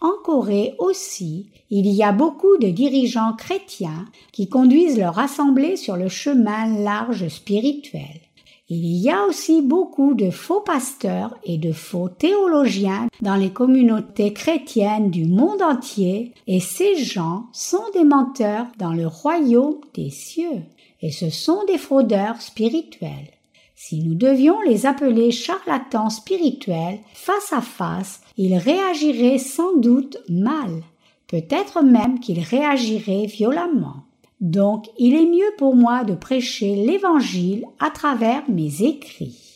En Corée aussi, il y a beaucoup de dirigeants chrétiens qui conduisent leur assemblée sur le chemin large spirituel. Il y a aussi beaucoup de faux pasteurs et de faux théologiens dans les communautés chrétiennes du monde entier et ces gens sont des menteurs dans le royaume des cieux et ce sont des fraudeurs spirituels. Si nous devions les appeler charlatans spirituels face à face, ils réagiraient sans doute mal, peut-être même qu'ils réagiraient violemment. Donc il est mieux pour moi de prêcher l'Évangile à travers mes écrits.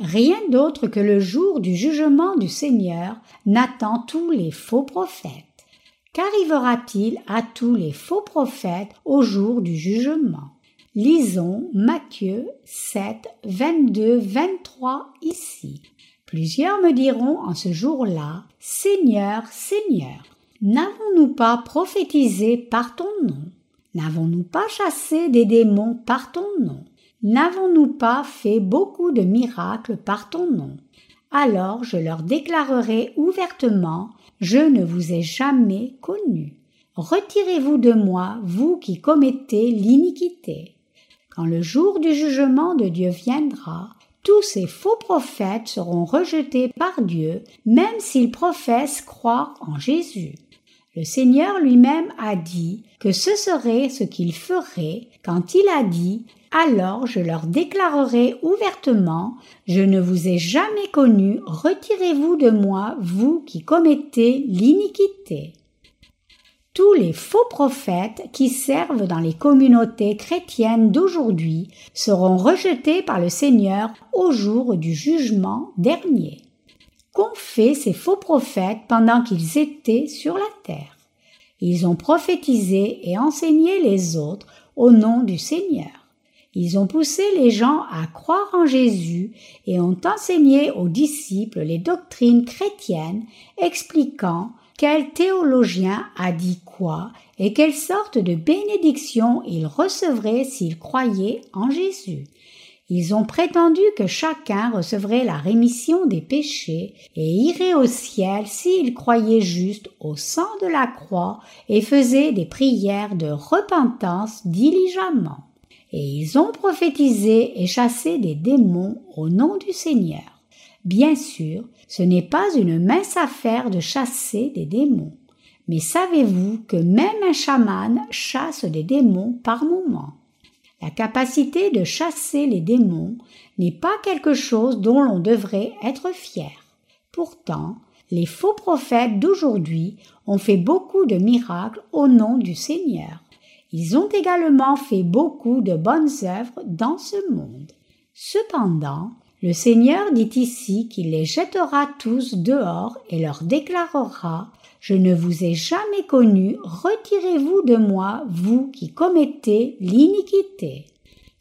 Rien d'autre que le jour du jugement du Seigneur n'attend tous les faux prophètes. Qu'arrivera-t-il à tous les faux prophètes au jour du jugement? Lisons Matthieu 7, 22, 23 ici. Plusieurs me diront en ce jour-là, Seigneur, Seigneur, N'avons-nous pas prophétisé par ton nom? N'avons-nous pas chassé des démons par ton nom? N'avons-nous pas fait beaucoup de miracles par ton nom? Alors je leur déclarerai ouvertement, je ne vous ai jamais connu. Retirez-vous de moi, vous qui commettez l'iniquité. Quand le jour du jugement de Dieu viendra, tous ces faux prophètes seront rejetés par Dieu, même s'ils professent croire en Jésus. Le Seigneur lui-même a dit que ce serait ce qu'il ferait quand il a dit alors je leur déclarerai ouvertement, je ne vous ai jamais connu, retirez-vous de moi, vous qui commettez l'iniquité. Tous les faux prophètes qui servent dans les communautés chrétiennes d'aujourd'hui seront rejetés par le Seigneur au jour du jugement dernier. Qu'ont fait ces faux prophètes pendant qu'ils étaient sur la terre Ils ont prophétisé et enseigné les autres au nom du Seigneur. Ils ont poussé les gens à croire en Jésus et ont enseigné aux disciples les doctrines chrétiennes expliquant quel théologien a dit quoi et quelle sorte de bénédiction ils recevraient s'ils croyaient en Jésus. Ils ont prétendu que chacun recevrait la rémission des péchés et irait au ciel s'il croyait juste au sang de la croix et faisait des prières de repentance diligemment. Et ils ont prophétisé et chassé des démons au nom du Seigneur. Bien sûr, ce n'est pas une mince affaire de chasser des démons. Mais savez-vous que même un chaman chasse des démons par moment? La capacité de chasser les démons n'est pas quelque chose dont l'on devrait être fier. Pourtant, les faux prophètes d'aujourd'hui ont fait beaucoup de miracles au nom du Seigneur. Ils ont également fait beaucoup de bonnes œuvres dans ce monde. Cependant, le Seigneur dit ici qu'il les jettera tous dehors et leur déclarera Je ne vous ai jamais connu, retirez-vous de moi, vous qui commettez l'iniquité.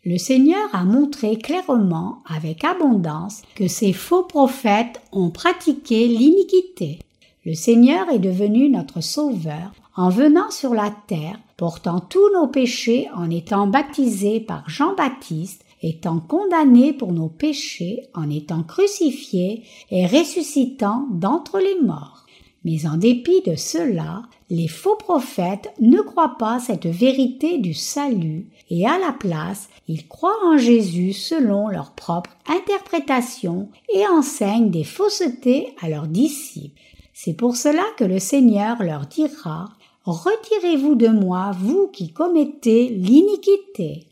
Le Seigneur a montré clairement, avec abondance, que ces faux prophètes ont pratiqué l'iniquité. Le Seigneur est devenu notre Sauveur en venant sur la terre, portant tous nos péchés en étant baptisé par Jean-Baptiste étant condamné pour nos péchés en étant crucifié et ressuscitant d'entre les morts. Mais en dépit de cela, les faux prophètes ne croient pas cette vérité du salut et à la place, ils croient en Jésus selon leur propre interprétation et enseignent des faussetés à leurs disciples. C'est pour cela que le Seigneur leur dira Retirez-vous de moi, vous qui commettez l'iniquité.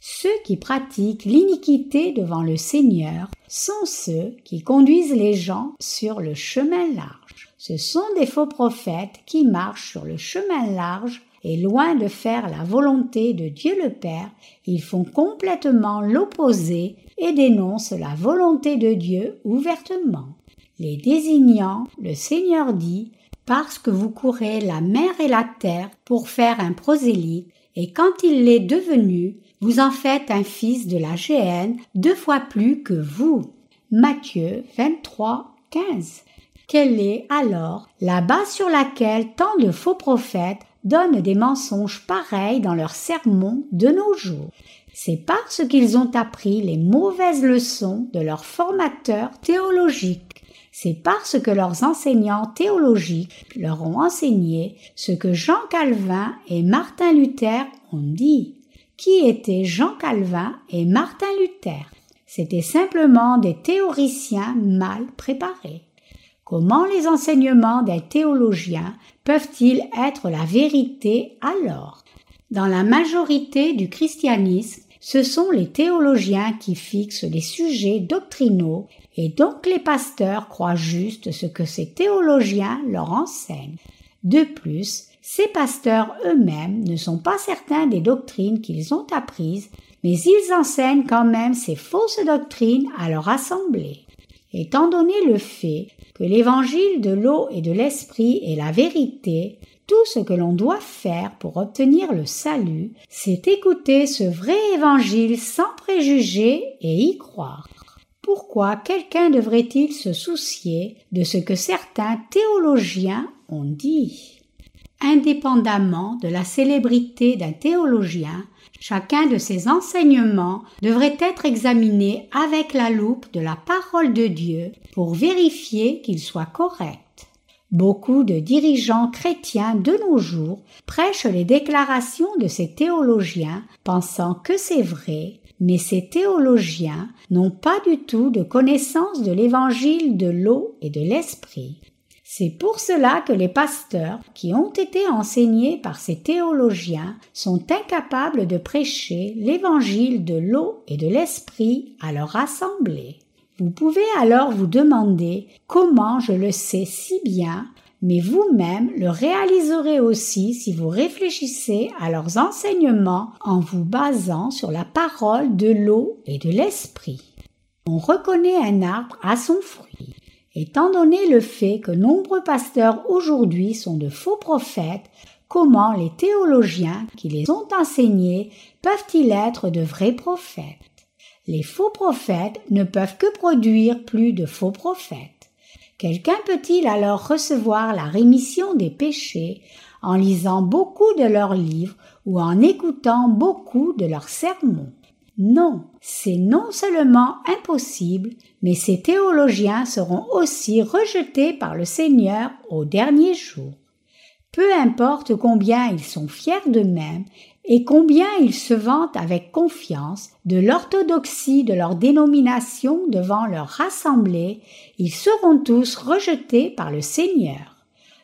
Ceux qui pratiquent l'iniquité devant le Seigneur sont ceux qui conduisent les gens sur le chemin large. Ce sont des faux prophètes qui marchent sur le chemin large et loin de faire la volonté de Dieu le Père, ils font complètement l'opposé et dénoncent la volonté de Dieu ouvertement. Les désignant, le Seigneur dit, parce que vous courez la mer et la terre pour faire un prosélyte, et quand il l'est devenu, vous en faites un fils de la géhenne deux fois plus que vous. Matthieu 23, 15. Quelle est alors la base sur laquelle tant de faux prophètes donnent des mensonges pareils dans leurs sermons de nos jours? C'est parce qu'ils ont appris les mauvaises leçons de leurs formateurs théologiques. C'est parce que leurs enseignants théologiques leur ont enseigné ce que Jean Calvin et Martin Luther ont dit qui étaient Jean Calvin et Martin Luther? C'étaient simplement des théoriciens mal préparés. Comment les enseignements des théologiens peuvent-ils être la vérité alors? Dans la majorité du christianisme, ce sont les théologiens qui fixent les sujets doctrinaux et donc les pasteurs croient juste ce que ces théologiens leur enseignent. De plus, ces pasteurs eux-mêmes ne sont pas certains des doctrines qu'ils ont apprises, mais ils enseignent quand même ces fausses doctrines à leur assemblée. Étant donné le fait que l'évangile de l'eau et de l'esprit est la vérité, tout ce que l'on doit faire pour obtenir le salut, c'est écouter ce vrai évangile sans préjugés et y croire. Pourquoi quelqu'un devrait-il se soucier de ce que certains théologiens ont dit? Indépendamment de la célébrité d'un théologien, chacun de ses enseignements devrait être examiné avec la loupe de la parole de Dieu pour vérifier qu'il soit correct. Beaucoup de dirigeants chrétiens de nos jours prêchent les déclarations de ces théologiens pensant que c'est vrai, mais ces théologiens n'ont pas du tout de connaissance de l'évangile de l'eau et de l'esprit. C'est pour cela que les pasteurs qui ont été enseignés par ces théologiens sont incapables de prêcher l'évangile de l'eau et de l'esprit à leur assemblée. Vous pouvez alors vous demander comment je le sais si bien, mais vous-même le réaliserez aussi si vous réfléchissez à leurs enseignements en vous basant sur la parole de l'eau et de l'esprit. On reconnaît un arbre à son fruit. Étant donné le fait que nombreux pasteurs aujourd'hui sont de faux prophètes, comment les théologiens qui les ont enseignés peuvent-ils être de vrais prophètes? Les faux prophètes ne peuvent que produire plus de faux prophètes. Quelqu'un peut-il alors recevoir la rémission des péchés en lisant beaucoup de leurs livres ou en écoutant beaucoup de leurs sermons? Non, c'est non seulement impossible, mais ces théologiens seront aussi rejetés par le Seigneur au dernier jour. Peu importe combien ils sont fiers d'eux-mêmes et combien ils se vantent avec confiance de l'orthodoxie de leur dénomination devant leur assemblée, ils seront tous rejetés par le Seigneur.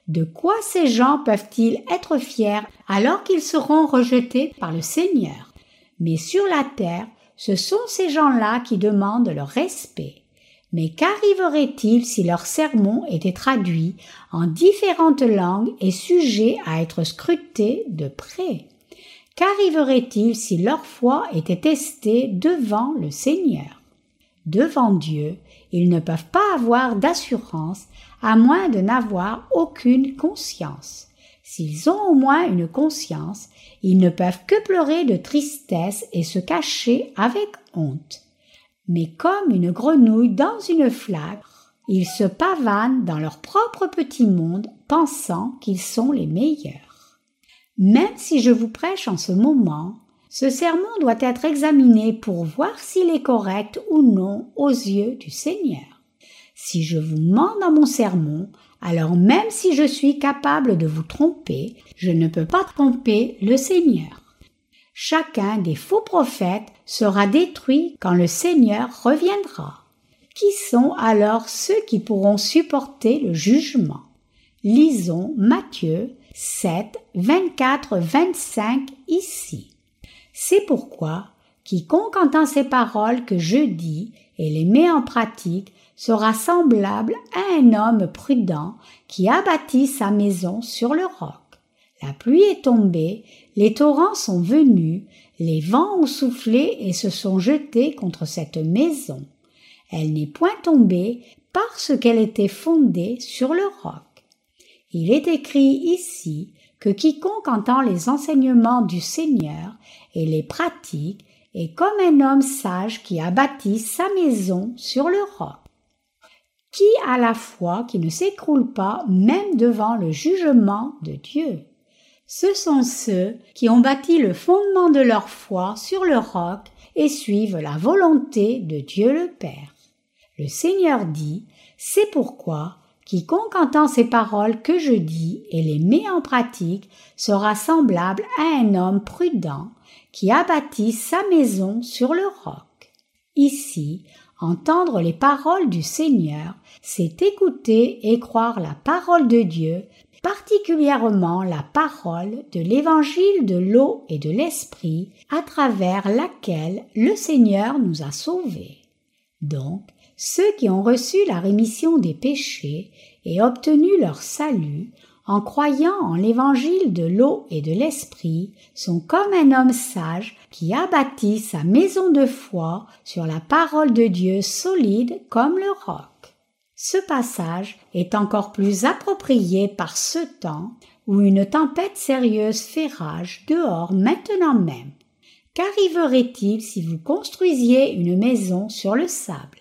De quoi ces gens peuvent-ils être fiers alors qu'ils seront rejetés par le Seigneur? Mais sur la terre, ce sont ces gens-là qui demandent leur respect. Mais qu'arriverait-il si leur sermon était traduit en différentes langues et sujet à être scruté de près? Qu'arriverait-il si leur foi était testée devant le Seigneur? Devant Dieu, ils ne peuvent pas avoir d'assurance à moins de n'avoir aucune conscience. S'ils ont au moins une conscience, ils ne peuvent que pleurer de tristesse et se cacher avec honte. Mais comme une grenouille dans une flaque, ils se pavanent dans leur propre petit monde pensant qu'ils sont les meilleurs. Même si je vous prêche en ce moment, ce sermon doit être examiné pour voir s'il est correct ou non aux yeux du Seigneur. Si je vous mens dans mon sermon, alors même si je suis capable de vous tromper, je ne peux pas tromper le Seigneur. Chacun des faux prophètes sera détruit quand le Seigneur reviendra. Qui sont alors ceux qui pourront supporter le jugement? Lisons Matthieu 7, 24, 25 ici. C'est pourquoi quiconque entend ces paroles que je dis et les met en pratique sera semblable à un homme prudent qui a bâti sa maison sur le roc. La pluie est tombée, les torrents sont venus, les vents ont soufflé et se sont jetés contre cette maison. Elle n'est point tombée parce qu'elle était fondée sur le roc. Il est écrit ici que quiconque entend les enseignements du Seigneur et les pratique est comme un homme sage qui a bâti sa maison sur le roc. Qui a la foi qui ne s'écroule pas même devant le jugement de Dieu Ce sont ceux qui ont bâti le fondement de leur foi sur le roc et suivent la volonté de Dieu le Père. Le Seigneur dit, c'est pourquoi Quiconque entend ces paroles que je dis et les met en pratique sera semblable à un homme prudent qui a bâti sa maison sur le roc. Ici, entendre les paroles du Seigneur, c'est écouter et croire la parole de Dieu, particulièrement la parole de l'évangile de l'eau et de l'esprit, à travers laquelle le Seigneur nous a sauvés. Donc, ceux qui ont reçu la rémission des péchés et obtenu leur salut en croyant en l'évangile de l'eau et de l'esprit sont comme un homme sage qui a bâti sa maison de foi sur la parole de Dieu solide comme le roc. Ce passage est encore plus approprié par ce temps où une tempête sérieuse fait rage dehors maintenant même. Qu'arriverait-il si vous construisiez une maison sur le sable?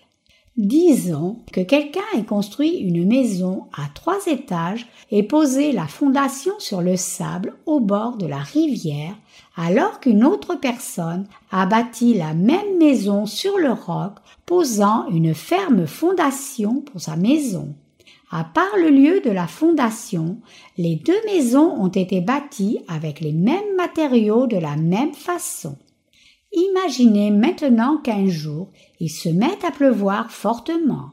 Disons que quelqu'un ait construit une maison à trois étages et posé la fondation sur le sable au bord de la rivière, alors qu'une autre personne a bâti la même maison sur le roc, posant une ferme fondation pour sa maison. À part le lieu de la fondation, les deux maisons ont été bâties avec les mêmes matériaux de la même façon. Imaginez maintenant qu'un jour il se met à pleuvoir fortement.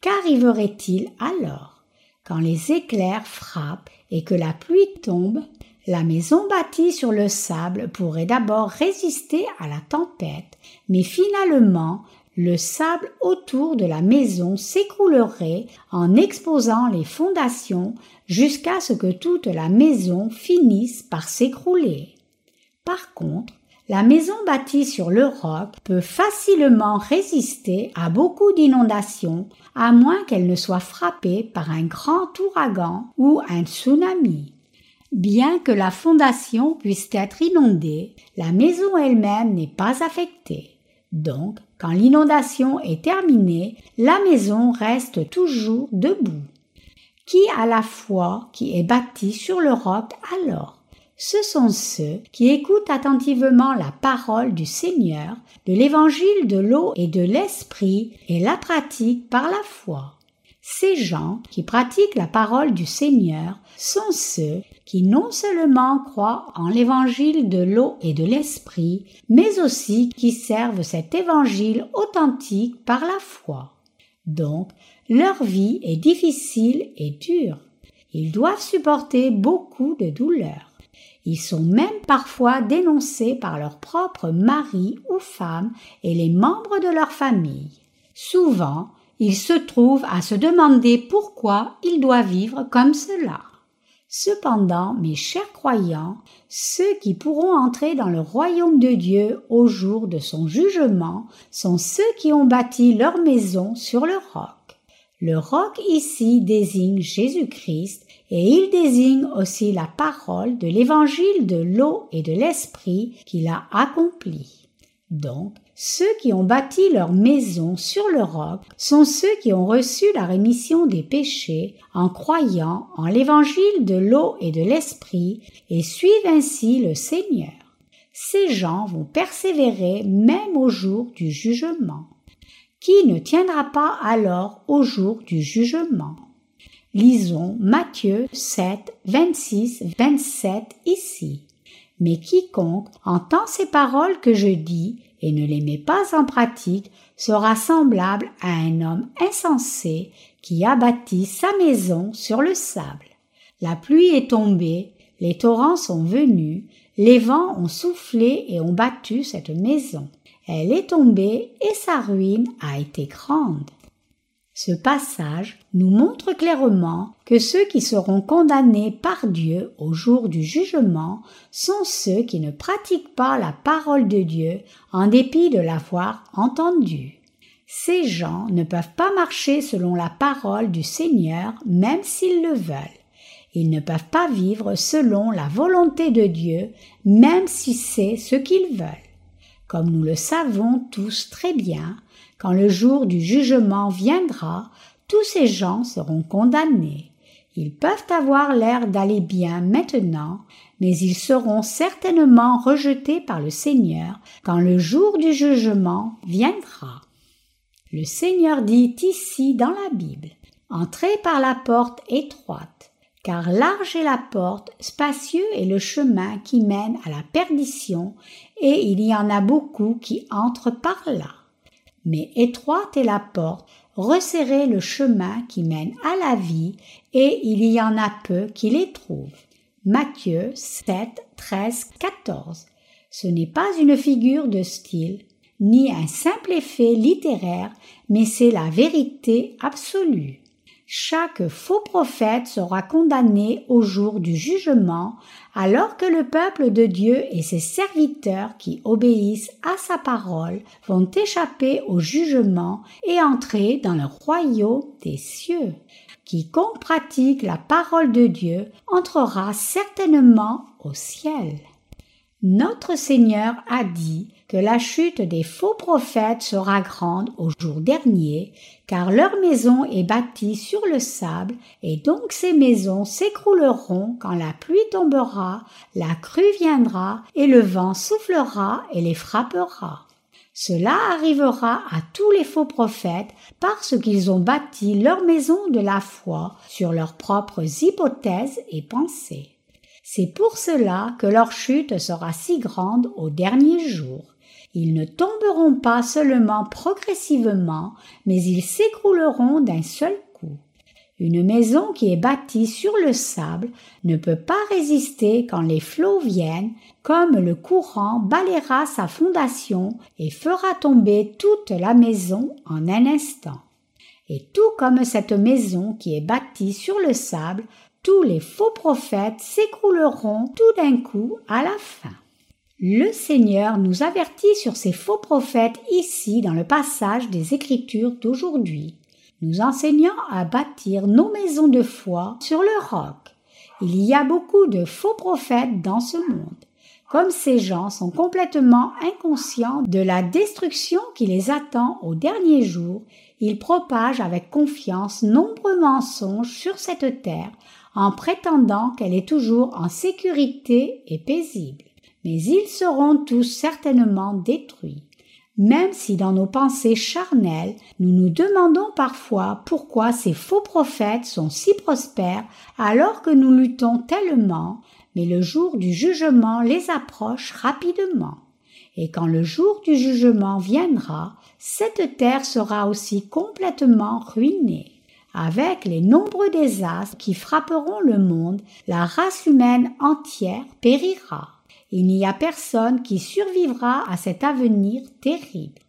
Qu'arriverait-il alors? Quand les éclairs frappent et que la pluie tombe, la maison bâtie sur le sable pourrait d'abord résister à la tempête, mais finalement le sable autour de la maison s'écroulerait en exposant les fondations jusqu'à ce que toute la maison finisse par s'écrouler. Par contre, la maison bâtie sur le roc peut facilement résister à beaucoup d'inondations, à moins qu'elle ne soit frappée par un grand ouragan ou un tsunami. Bien que la fondation puisse être inondée, la maison elle-même n'est pas affectée. Donc, quand l'inondation est terminée, la maison reste toujours debout. Qui a la foi qui est bâtie sur le roc alors? Ce sont ceux qui écoutent attentivement la parole du Seigneur, de l'évangile de l'eau et de l'esprit et la pratiquent par la foi. Ces gens qui pratiquent la parole du Seigneur sont ceux qui non seulement croient en l'évangile de l'eau et de l'esprit, mais aussi qui servent cet évangile authentique par la foi. Donc, leur vie est difficile et dure. Ils doivent supporter beaucoup de douleurs. Ils sont même parfois dénoncés par leur propre mari ou femme et les membres de leur famille. Souvent, ils se trouvent à se demander pourquoi ils doivent vivre comme cela. Cependant, mes chers croyants, ceux qui pourront entrer dans le royaume de Dieu au jour de son jugement sont ceux qui ont bâti leur maison sur le roc. Le roc ici désigne Jésus-Christ et il désigne aussi la parole de l'évangile de l'eau et de l'esprit qu'il a accompli. Donc, ceux qui ont bâti leur maison sur le roc sont ceux qui ont reçu la rémission des péchés en croyant en l'évangile de l'eau et de l'esprit et suivent ainsi le Seigneur. Ces gens vont persévérer même au jour du jugement. Qui ne tiendra pas alors au jour du jugement? Lisons Matthieu 7, 26, 27 ici. Mais quiconque entend ces paroles que je dis et ne les met pas en pratique sera semblable à un homme insensé qui a bâti sa maison sur le sable. La pluie est tombée, les torrents sont venus, les vents ont soufflé et ont battu cette maison. Elle est tombée et sa ruine a été grande. Ce passage nous montre clairement que ceux qui seront condamnés par Dieu au jour du jugement sont ceux qui ne pratiquent pas la parole de Dieu en dépit de l'avoir entendue. Ces gens ne peuvent pas marcher selon la parole du Seigneur même s'ils le veulent. Ils ne peuvent pas vivre selon la volonté de Dieu même si c'est ce qu'ils veulent. Comme nous le savons tous très bien, quand le jour du jugement viendra, tous ces gens seront condamnés. Ils peuvent avoir l'air d'aller bien maintenant, mais ils seront certainement rejetés par le Seigneur quand le jour du jugement viendra. Le Seigneur dit ici dans la Bible, Entrez par la porte étroite, car large est la porte, spacieux est le chemin qui mène à la perdition, et il y en a beaucoup qui entrent par là mais étroite est la porte, resserrez le chemin qui mène à la vie, et il y en a peu qui les trouvent. Matthieu 7, 13, 14. Ce n'est pas une figure de style, ni un simple effet littéraire, mais c'est la vérité absolue chaque faux prophète sera condamné au jour du jugement, alors que le peuple de Dieu et ses serviteurs qui obéissent à sa parole vont échapper au jugement et entrer dans le royaume des cieux. Quiconque pratique la parole de Dieu entrera certainement au ciel. Notre Seigneur a dit que la chute des faux prophètes sera grande au jour dernier, car leur maison est bâtie sur le sable, et donc ces maisons s'écrouleront quand la pluie tombera, la crue viendra, et le vent soufflera et les frappera. Cela arrivera à tous les faux prophètes parce qu'ils ont bâti leur maison de la foi sur leurs propres hypothèses et pensées. C'est pour cela que leur chute sera si grande au dernier jour. Ils ne tomberont pas seulement progressivement, mais ils s'écrouleront d'un seul coup. Une maison qui est bâtie sur le sable ne peut pas résister quand les flots viennent, comme le courant balayera sa fondation et fera tomber toute la maison en un instant. Et tout comme cette maison qui est bâtie sur le sable tous les faux prophètes s'écrouleront tout d'un coup à la fin. Le Seigneur nous avertit sur ces faux prophètes ici dans le passage des Écritures d'aujourd'hui, nous enseignant à bâtir nos maisons de foi sur le roc. Il y a beaucoup de faux prophètes dans ce monde. Comme ces gens sont complètement inconscients de la destruction qui les attend au dernier jour, ils propagent avec confiance nombreux mensonges sur cette terre en prétendant qu'elle est toujours en sécurité et paisible. Mais ils seront tous certainement détruits. Même si dans nos pensées charnelles, nous nous demandons parfois pourquoi ces faux prophètes sont si prospères alors que nous luttons tellement, mais le jour du jugement les approche rapidement. Et quand le jour du jugement viendra, cette terre sera aussi complètement ruinée. Avec les nombreux désastres qui frapperont le monde, la race humaine entière périra. Il n'y a personne qui survivra à cet avenir terrible.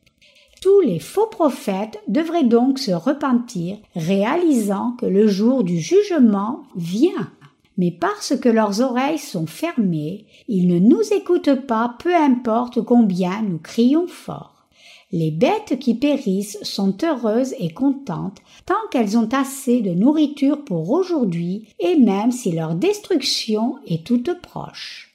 Tous les faux prophètes devraient donc se repentir, réalisant que le jour du jugement vient. Mais parce que leurs oreilles sont fermées, ils ne nous écoutent pas peu importe combien nous crions fort. Les bêtes qui périssent sont heureuses et contentes tant qu'elles ont assez de nourriture pour aujourd'hui et même si leur destruction est toute proche.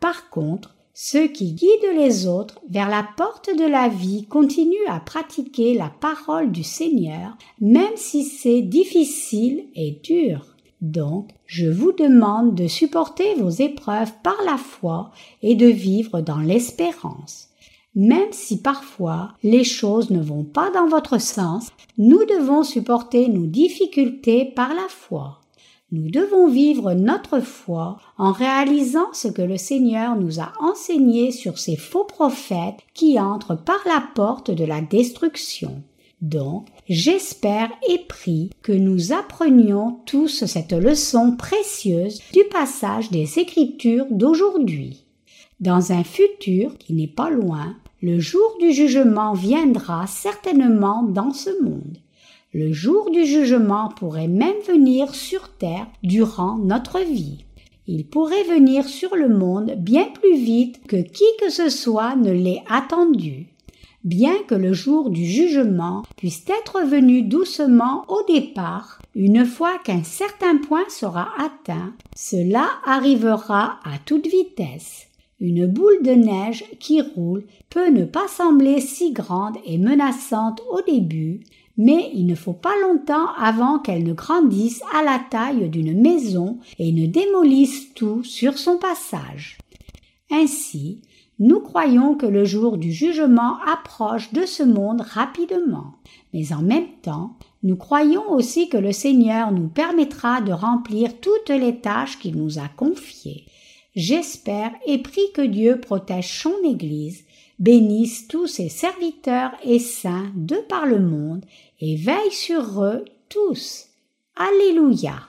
Par contre, ceux qui guident les autres vers la porte de la vie continuent à pratiquer la parole du Seigneur, même si c'est difficile et dur. Donc, je vous demande de supporter vos épreuves par la foi et de vivre dans l'espérance. Même si parfois les choses ne vont pas dans votre sens, nous devons supporter nos difficultés par la foi. Nous devons vivre notre foi en réalisant ce que le Seigneur nous a enseigné sur ces faux prophètes qui entrent par la porte de la destruction. Donc, j'espère et prie que nous apprenions tous cette leçon précieuse du passage des Écritures d'aujourd'hui. Dans un futur qui n'est pas loin, le jour du jugement viendra certainement dans ce monde. Le jour du jugement pourrait même venir sur terre durant notre vie. Il pourrait venir sur le monde bien plus vite que qui que ce soit ne l'ait attendu. Bien que le jour du jugement puisse être venu doucement au départ, une fois qu'un certain point sera atteint, cela arrivera à toute vitesse. Une boule de neige qui roule peut ne pas sembler si grande et menaçante au début, mais il ne faut pas longtemps avant qu'elle ne grandisse à la taille d'une maison et ne démolisse tout sur son passage. Ainsi, nous croyons que le jour du jugement approche de ce monde rapidement, mais en même temps, nous croyons aussi que le Seigneur nous permettra de remplir toutes les tâches qu'il nous a confiées. J'espère et prie que Dieu protège son Église, bénisse tous ses serviteurs et saints de par le monde, et veille sur eux tous. Alléluia.